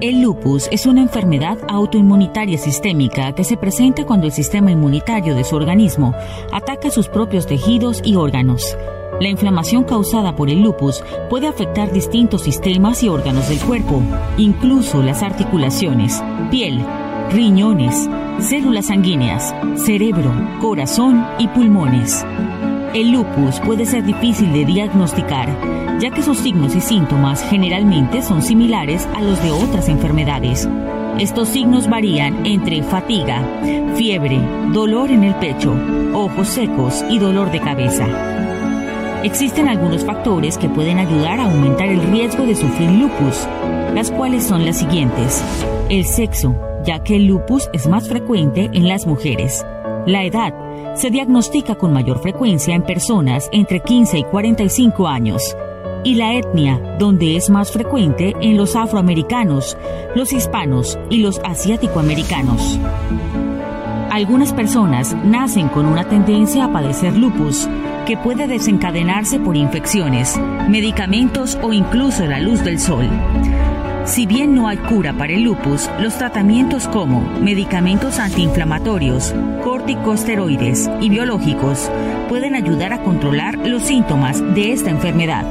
El lupus es una enfermedad autoinmunitaria sistémica que se presenta cuando el sistema inmunitario de su organismo ataca sus propios tejidos y órganos. La inflamación causada por el lupus puede afectar distintos sistemas y órganos del cuerpo, incluso las articulaciones, piel, riñones, células sanguíneas, cerebro, corazón y pulmones. El lupus puede ser difícil de diagnosticar, ya que sus signos y síntomas generalmente son similares a los de otras enfermedades. Estos signos varían entre fatiga, fiebre, dolor en el pecho, ojos secos y dolor de cabeza. Existen algunos factores que pueden ayudar a aumentar el riesgo de sufrir lupus, las cuales son las siguientes. El sexo, ya que el lupus es más frecuente en las mujeres. La edad, se diagnostica con mayor frecuencia en personas entre 15 y 45 años, y la etnia, donde es más frecuente en los afroamericanos, los hispanos y los asiáticoamericanos. Algunas personas nacen con una tendencia a padecer lupus, que puede desencadenarse por infecciones, medicamentos o incluso la luz del sol. Si bien no hay cura para el lupus, los tratamientos como medicamentos antiinflamatorios, corticosteroides y biológicos pueden ayudar a controlar los síntomas de esta enfermedad.